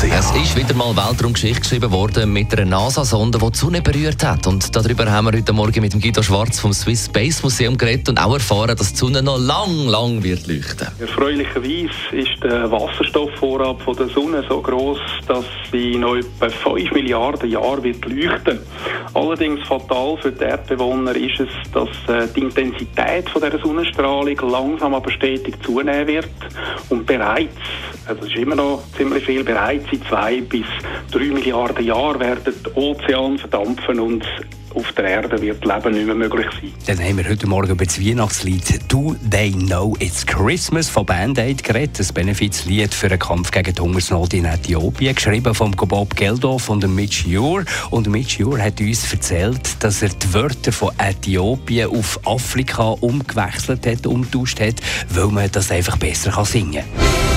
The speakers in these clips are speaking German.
Es ist wieder mal Weltraumgeschichte geschrieben worden mit einer NASA-Sonde, die die Sonne berührt hat. Und darüber haben wir heute Morgen mit dem Guido Schwarz vom Swiss Space Museum geredet und auch erfahren, dass die Sonne noch lang, lang wird leuchten. Erfreulicherweise ist der Wasserstoffvorrat von der Sonne so groß, dass sie noch etwa 5 Milliarden Jahre wird leuchten. Allerdings fatal für die Erdbewohner ist es, dass äh, die Intensität von der Sonnenstrahlung langsam aber stetig zunehmen wird und bereits, also es ist immer noch ziemlich viel, bereits in zwei bis drei Milliarden Jahren werden die Ozeane verdampfen und auf der Erde wird Leben nicht mehr möglich sein. Dann haben wir heute Morgen über das Weihnachtslied «Do They Know It's Christmas» von Band Aid geredet. Das Benefizlied für den Kampf gegen die Hungersnot in Äthiopien, geschrieben von Bob Geldof und Mitch Ure. Und Mitch Ure hat uns erzählt, dass er die Wörter von Äthiopien auf Afrika umgewechselt hat, umgetauscht hat, weil man das einfach besser singen kann.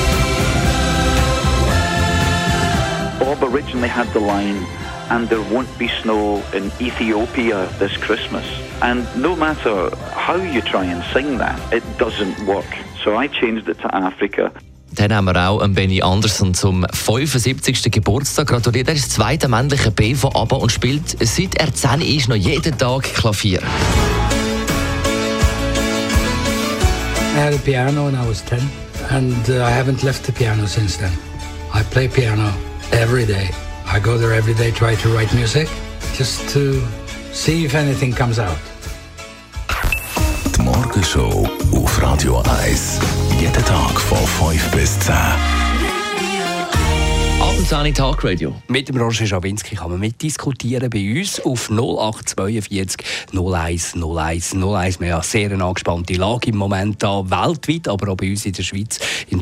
Bob originally had the line, and there won't be snow in Ethiopia this Christmas. And no matter how you try and sing that, it doesn't work. So I changed it to Africa. Dann haben wir auch Benny Anderson zum 75. Geburtstag gratuliert. Er ist das zweite männliche B von ABBA und spielt seit er 10 ist noch jeden Tag Klavier. I had a piano when I was 10, and uh, I haven't left the piano since then. I play piano every day. I go there every day, try to write music, just to see if anything comes out. Die Morgenshow auf Radio 1. Jeden Tag von 5 bis 10. Abendsani Talk Radio. Mit dem Roger Schawinski kann man mitdiskutieren bei uns auf 0842 01 01 01. Wir haben eine sehr angespannte Lage im Moment da, weltweit, aber auch bei uns in der Schweiz. Im